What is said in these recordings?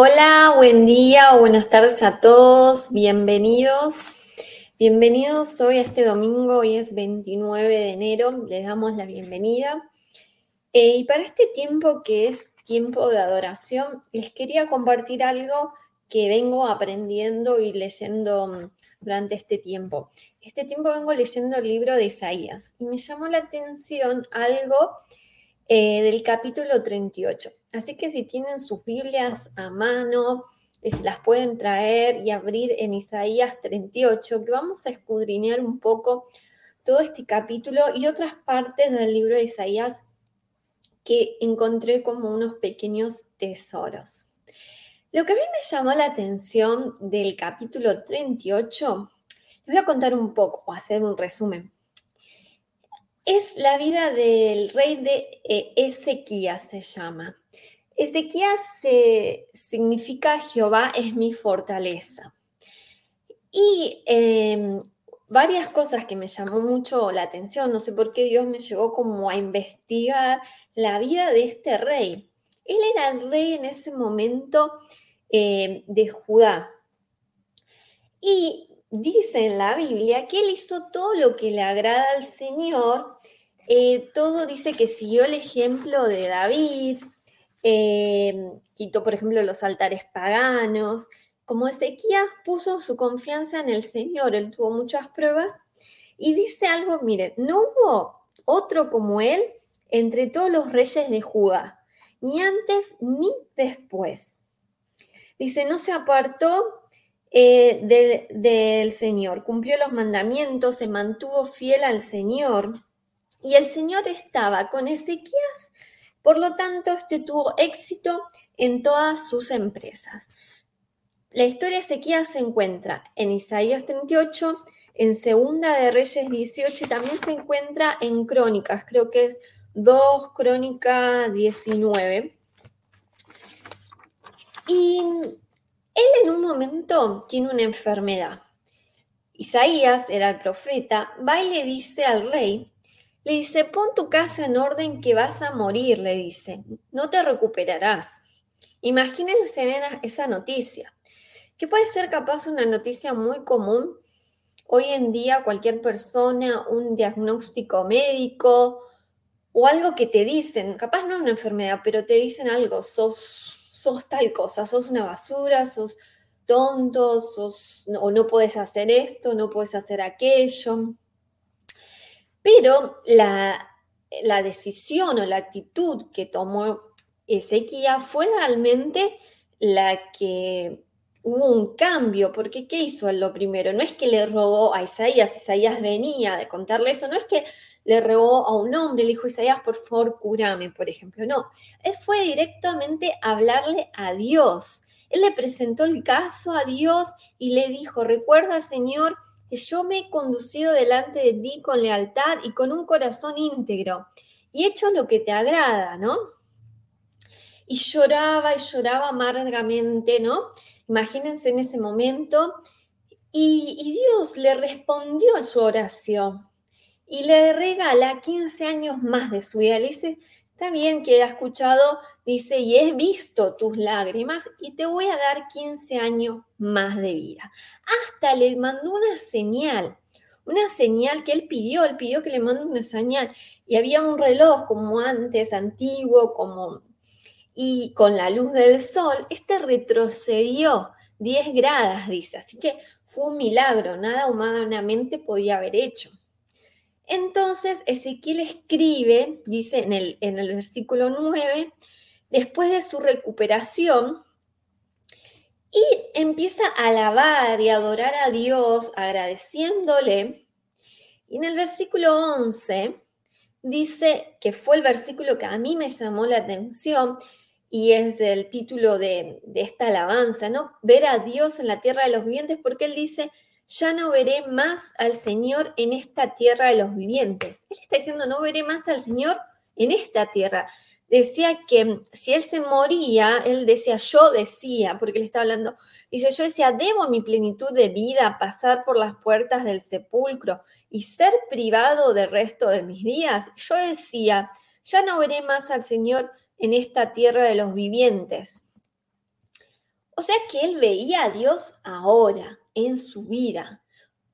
Hola, buen día o buenas tardes a todos, bienvenidos. Bienvenidos hoy a este domingo, hoy es 29 de enero, les damos la bienvenida. Eh, y para este tiempo que es tiempo de adoración, les quería compartir algo que vengo aprendiendo y leyendo mm, durante este tiempo. Este tiempo vengo leyendo el libro de Isaías y me llamó la atención algo eh, del capítulo 38. Así que si tienen sus Biblias a mano, y se las pueden traer y abrir en Isaías 38, que vamos a escudriñar un poco todo este capítulo y otras partes del libro de Isaías que encontré como unos pequeños tesoros. Lo que a mí me llamó la atención del capítulo 38, les voy a contar un poco, o hacer un resumen. Es la vida del rey de eh, Ezequías, se llama. Ezequías significa Jehová es mi fortaleza. Y em, varias cosas que me llamó mucho la atención, no sé por qué Dios me llevó como a investigar la vida de este rey. Él era el rey en ese momento em, de Judá. Y dice en la Biblia que él hizo todo lo que le agrada al Señor. Eh, todo dice que siguió el ejemplo de David, eh, quitó, por ejemplo, los altares paganos. Como Ezequías puso su confianza en el Señor, él tuvo muchas pruebas y dice algo, mire, no hubo otro como él entre todos los reyes de Judá, ni antes ni después. Dice, no se apartó eh, del Señor, cumplió los mandamientos, se mantuvo fiel al Señor. Y el Señor estaba con Ezequías por lo tanto, este tuvo éxito en todas sus empresas. La historia de Ezequías se encuentra en Isaías 38, en Segunda de Reyes 18 y también se encuentra en Crónicas, creo que es 2 Crónicas 19. Y él en un momento tiene una enfermedad. Isaías era el profeta, va y le dice al rey le dice, pon tu casa en orden que vas a morir, le dice, no te recuperarás. Imagínense esa noticia, que puede ser capaz una noticia muy común. Hoy en día cualquier persona, un diagnóstico médico o algo que te dicen, capaz no una enfermedad, pero te dicen algo, sos, sos tal cosa, sos una basura, sos tonto, sos, o no puedes hacer esto, no puedes hacer aquello. Pero la, decisión o la actitud que tomó Ezequiel fue realmente la que hubo un cambio, porque ¿qué hizo él lo primero? No es que le rogó a Isaías, Isaías venía de contarle eso, no es que le rogó a un hombre, le dijo Isaías, por favor, cúrame, por ejemplo, no, él fue directamente a hablarle a Dios. Él le presentó el caso a Dios y le dijo, recuerda, Señor, que yo me he conducido delante de ti con lealtad y con un corazón íntegro y he hecho lo que te agrada, ¿no? Y lloraba y lloraba amargamente, ¿no? Imagínense en ese momento. Y, Dios le respondió a su oración y le regala 15 años más de su vida. Le dice, está bien que ha escuchado, dice, y he visto tus lágrimas y te voy a dar 15 años más de vida. Hasta le mandó una señal, una señal que él pidió, él pidió que le mande una señal. Y había un reloj como antes, antiguo, como... Y con la luz del sol, este retrocedió 10 gradas, dice. Así que fue un milagro, nada humanamente podía haber hecho. Entonces Ezequiel escribe, dice en el, en el versículo 9, después de su recuperación, y empieza a alabar y adorar a Dios agradeciéndole. Y en el versículo 11 dice que fue el versículo que a mí me llamó la atención y es el título de, esta alabanza, ¿no? Ver a Dios en la tierra de los vivientes, porque él dice, ya no veré más al Señor en esta tierra de los vivientes. Él está diciendo, no veré más al Señor en esta tierra decía que si él se moría, él decía, yo decía, porque él estaba hablando, dice, yo decía, debo mi plenitud de vida pasar por las puertas del sepulcro y ser privado del resto de mis días. Yo decía, ya no veré más al Señor en esta tierra de los vivientes. O sea que él veía a Dios ahora, en su vida.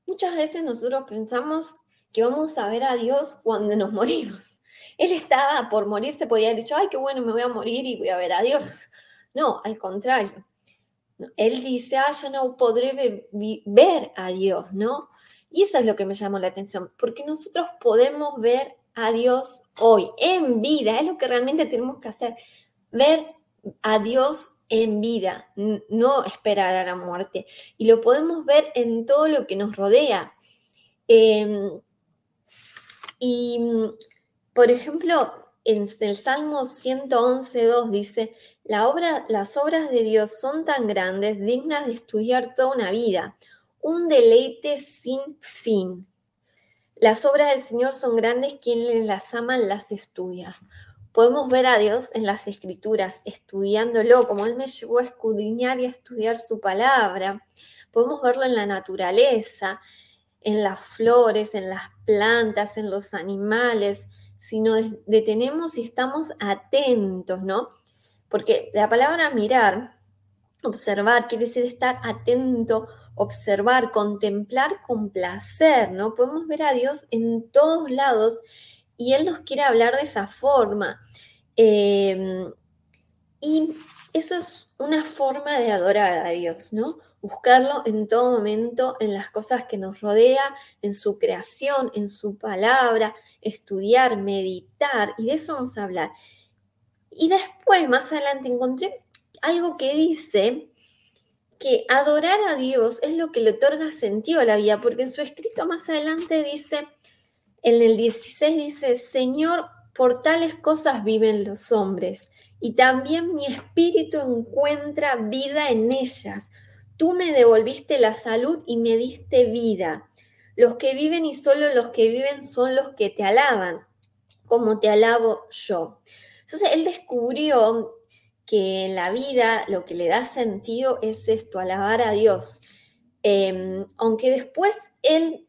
Muchas veces nosotros pensamos que vamos a ver a Dios cuando nos morimos. Él estaba por morirse, podía haber dicho, ay, qué bueno, me voy a morir y voy a ver a Dios. No, al contrario. Él dice, ah, ya no podré ver a Dios, ¿no? Y eso es lo que me llamó la atención, porque nosotros podemos ver a Dios hoy, en vida, es lo que realmente tenemos que hacer, ver a Dios en vida, no esperar a la muerte. Y lo podemos ver en todo lo que nos rodea. Em, y, por ejemplo, en el Salmo 111.2 dice, la obra, las obras de Dios son tan grandes, dignas de estudiar toda una vida, un deleite sin fin. Las obras del Señor son grandes, quien las ama las estudias podemos ver a Dios en las escrituras, estudiándolo, como Él me llevó a escudriñar y a estudiar su palabra. Podemos verlo en la naturaleza, en las flores, en las plantas, en los animales, si nos detenemos y estamos atentos, ¿no? Porque la palabra mirar, observar, quiere decir estar atento, observar, contemplar con placer, ¿no? Podemos ver a Dios en todos lados y Él nos quiere hablar de esa forma. Em, y eso es una forma de adorar a Dios, ¿no? Buscarlo en todo momento, en las cosas que nos rodea, en su creación, en su palabra, estudiar, meditar, y de eso vamos a hablar. Y después, más adelante, encontré algo que dice que adorar a Dios es lo que le otorga sentido a la vida, porque en su escrito más adelante dice, en el 16 dice, Señor, por tales cosas viven los hombres, y también mi espíritu encuentra vida en ellas. Tú me devolviste la salud y me diste vida. Los que viven y solo los que viven son los que te alaban, como te alabo yo. Entonces él descubrió que en la vida lo que le da sentido es esto, alabar a Dios. Em, aunque después él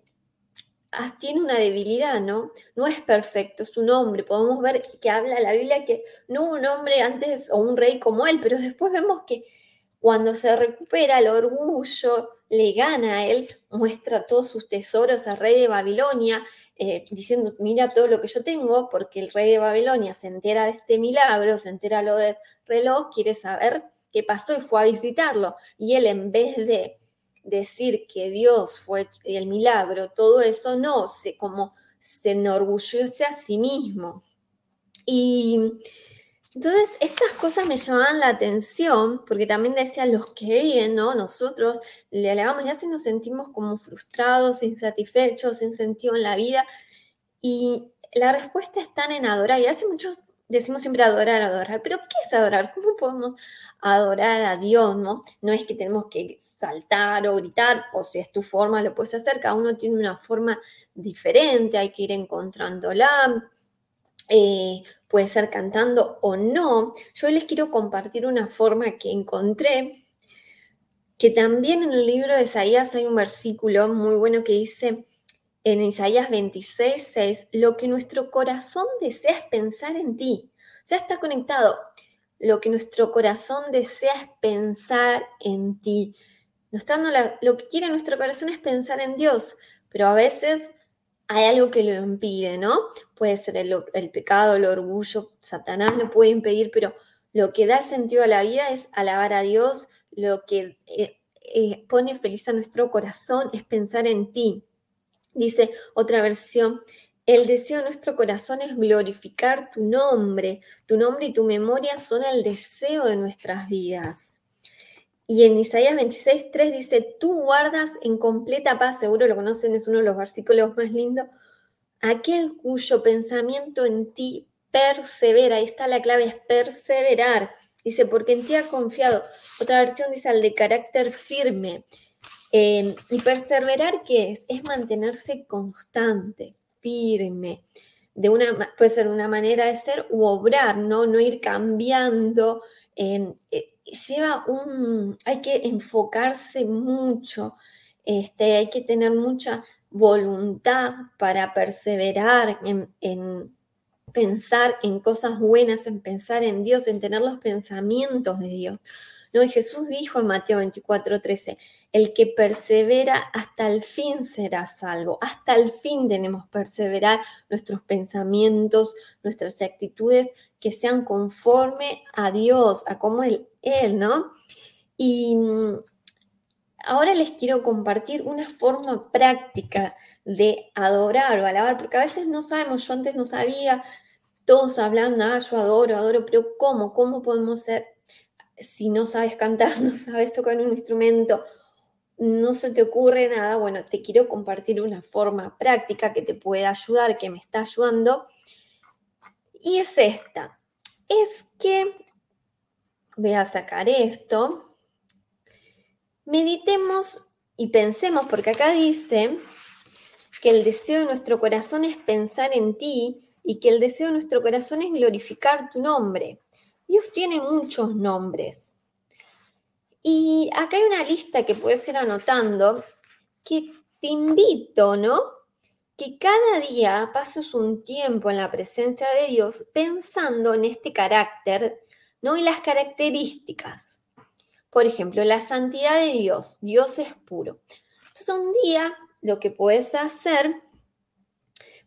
tiene una debilidad, ¿no? No es perfecto, es un hombre. Podemos ver que habla la Biblia que no hubo un hombre antes o un rey como él, pero después vemos que cuando se recupera el orgullo, le gana a él, muestra todos sus tesoros al rey de Babilonia, eh, diciendo, mira todo lo que yo tengo, porque el rey de Babilonia se entera de este milagro, se entera lo del reloj, quiere saber qué pasó y fue a visitarlo. Y él en vez de decir que Dios fue el milagro, todo eso no, se, como se enorgullece a sí mismo. Y entonces estas cosas me llamaban la atención, porque también decía los que viven, ¿no? Nosotros le alabamos ya si nos sentimos como frustrados, insatisfechos, sin sentido en la vida. Y la respuesta está en adorar. Y hace muchos decimos siempre adorar, adorar, pero ¿qué es adorar? ¿Cómo podemos adorar a Dios, no? No es que tenemos que saltar o gritar, o si es tu forma, lo puedes hacer, cada uno tiene una forma diferente, hay que ir encontrándola, eh, puede ser cantando o no. Yo les quiero compartir una forma que encontré, que también en el libro de Isaías hay un versículo muy bueno que dice, en Isaías 26, 6, lo que nuestro corazón desea es pensar en ti. O sea, está conectado. Lo que nuestro corazón desea es pensar en ti. lo que quiere nuestro corazón es pensar en Dios, pero a veces hay algo que lo impide, ¿no? Puede ser el, pecado, el orgullo, Satanás lo puede impedir, pero lo que da sentido a la vida es alabar a Dios, lo que eh, eh, pone feliz a nuestro corazón es pensar en ti. Dice otra versión, el deseo de nuestro corazón es glorificar tu nombre. Tu nombre y tu memoria son el deseo de nuestras vidas. Y en Isaías 26, 3 dice, tú guardas en completa paz, seguro lo conocen, es uno de los versículos más lindos, aquel cuyo pensamiento en ti persevera. Ahí está la clave, es perseverar. Dice, porque en ti ha confiado. Otra versión dice, al de carácter firme. Em, y perseverar, ¿qué es? Es mantenerse constante, firme. De una, puede ser una manera de ser u obrar, ¿no? No ir cambiando. Em, eh, lleva un, hay que enfocarse mucho, este, hay que tener mucha voluntad para perseverar en, en pensar en cosas buenas, en pensar en Dios, en tener los pensamientos de Dios. ¿no? Y Jesús dijo en Mateo 24, 13, el que persevera hasta el fin será salvo. Hasta el fin tenemos perseverar nuestros pensamientos, nuestras actitudes que sean conforme a Dios, a como Él, él ¿no? Y mm, ahora les quiero compartir una forma práctica de adorar o alabar, porque a veces no sabemos, yo antes no sabía, todos hablando, ah, yo adoro, adoro, pero ¿cómo? ¿Cómo podemos ser? Si no sabes cantar, no sabes tocar un instrumento, no se te ocurre nada, bueno, te quiero compartir una forma práctica que te puede ayudar, que me está ayudando. Y es esta. Es que, voy a sacar esto, meditemos y pensemos, porque acá dice que el deseo de nuestro corazón es pensar en ti y que el deseo de nuestro corazón es glorificar tu nombre. Dios tiene muchos nombres. Y acá hay una lista que puedes ir anotando que te invito, ¿no? Que cada día pases un tiempo en la presencia de Dios pensando en este carácter, ¿no? Y las características. Por ejemplo, la santidad de Dios. Dios es puro. Entonces, un día lo que puedes hacer,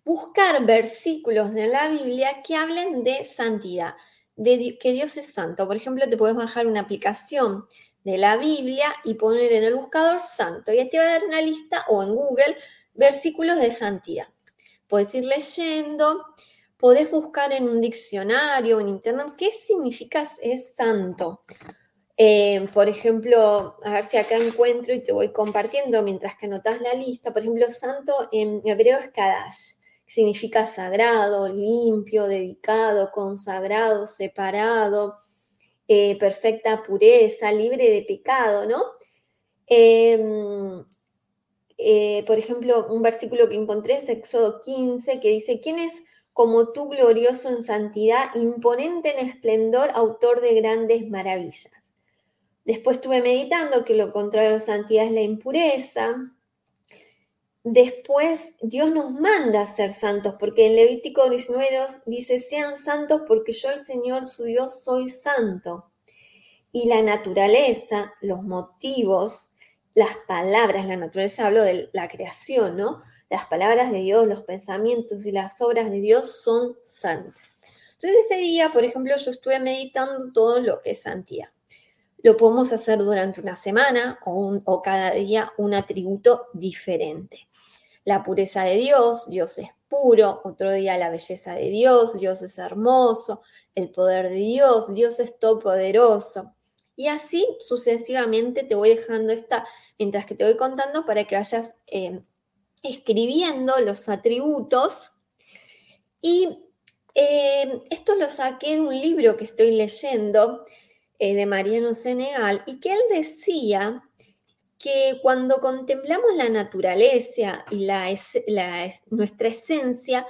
buscar versículos de la Biblia que hablen de santidad, de que Dios es santo. Por ejemplo, te puedes bajar una aplicación de la Biblia y poner en el buscador santo. Y te va a dar una lista o en Google versículos de santidad. Puedes ir leyendo, podés buscar en un diccionario en internet qué significa es santo. Eh, por ejemplo, a ver si acá encuentro y te voy compartiendo mientras que anotas la lista. Por ejemplo, santo en hebreo es Kadash, significa sagrado, limpio, dedicado, consagrado, separado eh, perfecta pureza, libre de pecado, ¿no? Em, eh, por ejemplo, un versículo que encontré es Éxodo 15, que dice, ¿quién es como tú glorioso en santidad, imponente en esplendor, autor de grandes maravillas? Después estuve meditando que lo contrario de santidad es la impureza. Después Dios nos manda a ser santos, porque en Levítico 19.2 dice, sean santos porque yo el Señor su Dios soy santo. Y la naturaleza, los motivos, las palabras, la naturaleza hablo de la creación, ¿no? Las palabras de Dios, los pensamientos y las obras de Dios son santas. Entonces ese día, por ejemplo, yo estuve meditando todo lo que es santidad. Lo podemos hacer durante una semana o, o cada día un atributo diferente la pureza de Dios, Dios es puro, otro día la belleza de Dios, Dios es hermoso, el poder de Dios, Dios es todopoderoso. Y así sucesivamente te voy dejando esta, mientras que te voy contando, para que vayas eh, escribiendo los atributos. Y eh, esto lo saqué de un libro que estoy leyendo eh, de Mariano Senegal y que él decía que cuando contemplamos la naturaleza y la, nuestra esencia,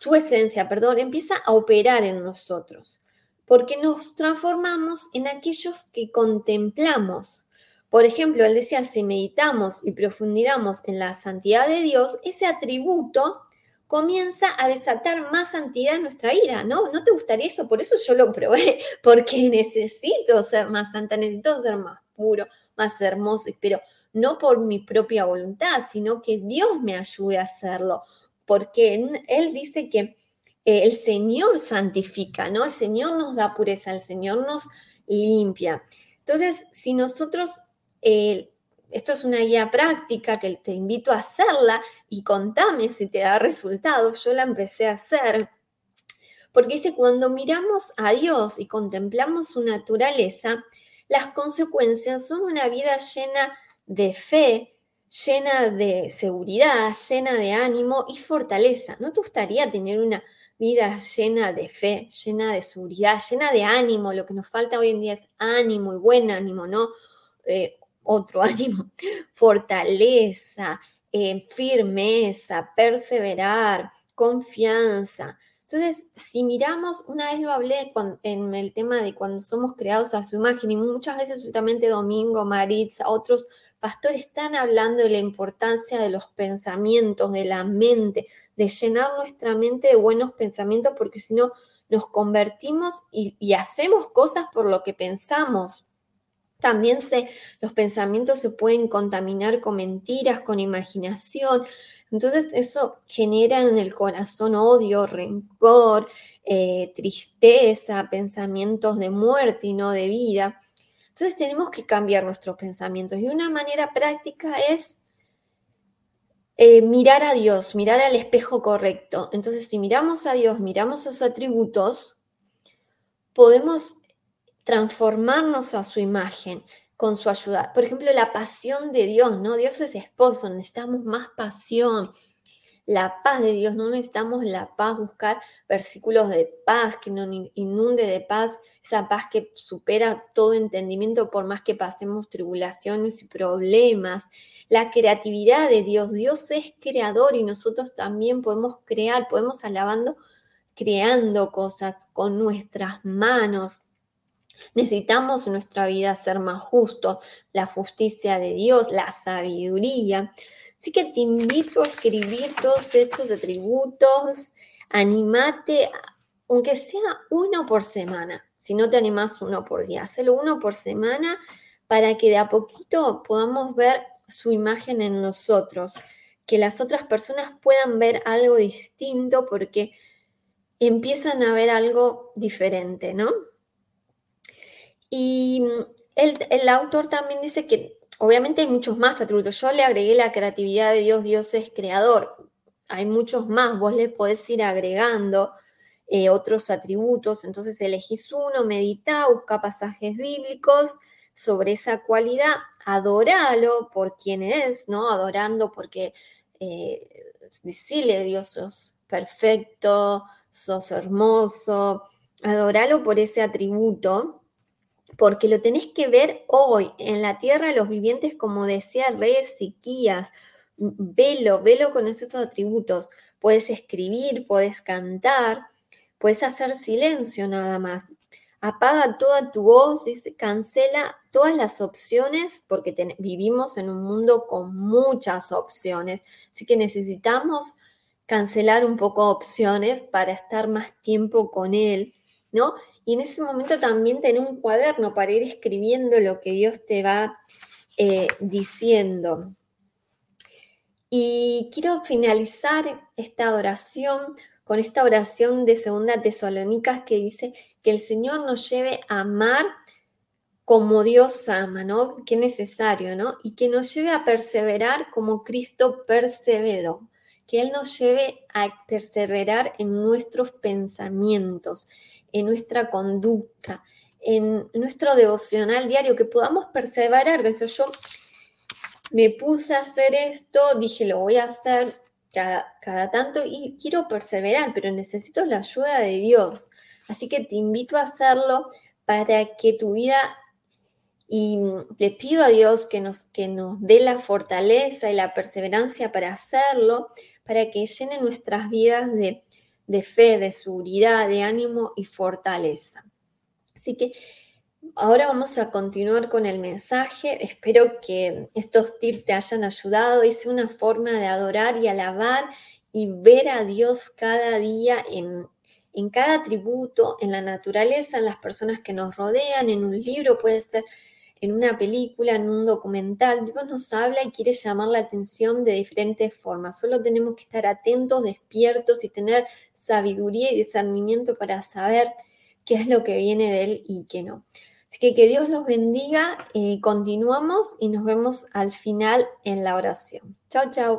su esencia, perdón, empieza a operar en nosotros, porque nos transformamos en aquellos que contemplamos. Por ejemplo, él decía, si meditamos y profundizamos en la santidad de Dios, ese atributo comienza a desatar más santidad en nuestra vida, ¿no? ¿No te gustaría eso? Por eso yo lo probé, porque necesito ser más santa, necesito ser más puro, más hermoso, pero no por mi propia voluntad, sino que Dios me ayude a hacerlo, porque Él dice que eh, el Señor santifica, ¿no? El Señor nos da pureza, el Señor nos limpia. Entonces, si nosotros, eh, esto es una guía práctica que te invito a hacerla y contame si te da resultados, yo la empecé a hacer. Porque dice, cuando miramos a Dios y contemplamos su naturaleza, las consecuencias son una vida llena de fe, llena de seguridad, llena de ánimo y fortaleza. ¿No te gustaría tener una vida llena de fe, llena de seguridad, llena de ánimo? Lo que nos falta hoy en día es ánimo y buen ánimo, ¿no? Eh, otro ánimo, fortaleza, eh, firmeza, perseverar, confianza. Entonces, si miramos, una vez lo hablé en el tema de cuando somos creados a su imagen y muchas veces últimamente Domingo, Maritza, otros pastores están hablando de la importancia de los pensamientos, de la mente, de llenar nuestra mente de buenos pensamientos porque si no nos convertimos y, y hacemos cosas por lo que pensamos. También se, los pensamientos se pueden contaminar con mentiras, con imaginación. Entonces eso genera en el corazón odio, rencor, eh, tristeza, pensamientos de muerte y no de vida. Entonces tenemos que cambiar nuestros pensamientos y una manera práctica es eh, mirar a Dios, mirar al espejo correcto. Entonces si miramos a Dios, miramos sus atributos, podemos transformarnos a su imagen con su ayuda. Por ejemplo, la pasión de Dios, ¿no? Dios es esposo, necesitamos más pasión. La paz de Dios, no necesitamos la paz, buscar versículos de paz que nos inunde de paz, esa paz que supera todo entendimiento por más que pasemos tribulaciones y problemas. La creatividad de Dios, Dios es creador y nosotros también podemos crear, podemos alabando, creando cosas con nuestras manos. Necesitamos en nuestra vida ser más justos, la justicia de Dios, la sabiduría. Así que te invito a escribir todos estos atributos, animate, aunque sea uno por semana. Si no te animas uno por día, hazlo uno por semana para que de a poquito podamos ver su imagen en nosotros, que las otras personas puedan ver algo distinto porque empiezan a ver algo diferente, ¿no? Y mm, el, autor también dice que obviamente hay muchos más atributos. Yo le agregué la creatividad de Dios, Dios es creador. Hay muchos más, vos le podés ir agregando eh, otros atributos. Entonces elegís uno, medita, busca pasajes bíblicos sobre esa cualidad, adoralo por quien es, ¿no? Adorando porque eh, decirle Dios sos perfecto, sos hermoso, adoralo por ese atributo porque lo tenés que ver hoy en la tierra de los vivientes, como decía rey Ezequías. Velo, velo con esos atributos. Puedes escribir, puedes cantar, puedes hacer silencio nada más. Apaga toda tu voz, cancela todas las opciones, porque vivimos en un mundo con muchas opciones. Así que necesitamos cancelar un poco opciones para estar más tiempo con él, ¿no? Y en ese momento también tener un cuaderno para ir escribiendo lo que Dios te va eh, diciendo. Y quiero finalizar esta oración con esta oración de Segunda Tesalónicas que dice que el Señor nos lleve a amar como Dios ama, ¿no? Qué necesario, ¿no? Y que nos lleve a perseverar como Cristo perseveró. Que Él nos lleve a perseverar en nuestros pensamientos, en nuestra conducta, en nuestro devocional diario, que podamos perseverar. Entonces yo me puse a hacer esto, dije, lo voy a hacer cada, cada tanto y quiero perseverar, pero necesito la ayuda de Dios. Así que te invito a hacerlo para que tu vida y le pido a Dios que nos, que nos dé la fortaleza y la perseverancia para hacerlo, para que llene nuestras vidas de de fe, de seguridad, de ánimo y fortaleza. Así que ahora vamos a continuar con el mensaje. Espero que estos tips te hayan ayudado. Es una forma de adorar y alabar y ver a Dios cada día en, en cada atributo, en la naturaleza, en las personas que nos rodean, en un libro, puede ser en una película, en un documental, Dios nos habla y quiere llamar la atención de diferentes formas. Solo tenemos que estar atentos, despiertos y tener sabiduría y discernimiento para saber qué es lo que viene de Él y qué no. Así que que Dios los bendiga, continuamos y nos vemos al final en la oración. Chao, chao.